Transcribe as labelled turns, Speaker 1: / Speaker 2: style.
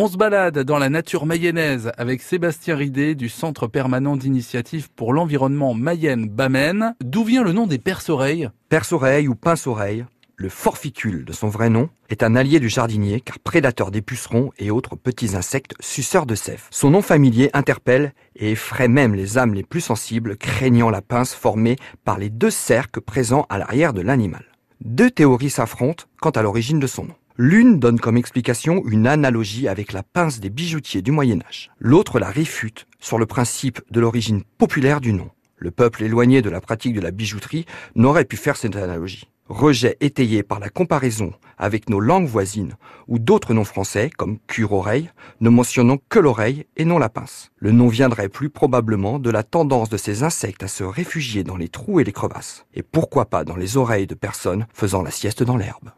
Speaker 1: On se balade dans la nature mayonnaise avec Sébastien Ridé du Centre permanent d'initiative pour l'environnement Mayenne-Bamène. D'où vient le nom des perce-oreilles?
Speaker 2: Perce-oreille ou pince-oreille, le forficule de son vrai nom, est un allié du jardinier car prédateur des pucerons et autres petits insectes suceurs de sève. Son nom familier interpelle et effraie même les âmes les plus sensibles, craignant la pince formée par les deux cercles présents à l'arrière de l'animal. Deux théories s'affrontent quant à l'origine de son nom. L'une donne comme explication une analogie avec la pince des bijoutiers du Moyen Âge. L'autre la réfute sur le principe de l'origine populaire du nom. Le peuple éloigné de la pratique de la bijouterie n'aurait pu faire cette analogie. Rejet étayé par la comparaison avec nos langues voisines ou d'autres noms français comme cure-oreille, ne mentionnant que l'oreille et non la pince. Le nom viendrait plus probablement de la tendance de ces insectes à se réfugier dans les trous et les crevasses. Et pourquoi pas dans les oreilles de personnes faisant la sieste dans l'herbe.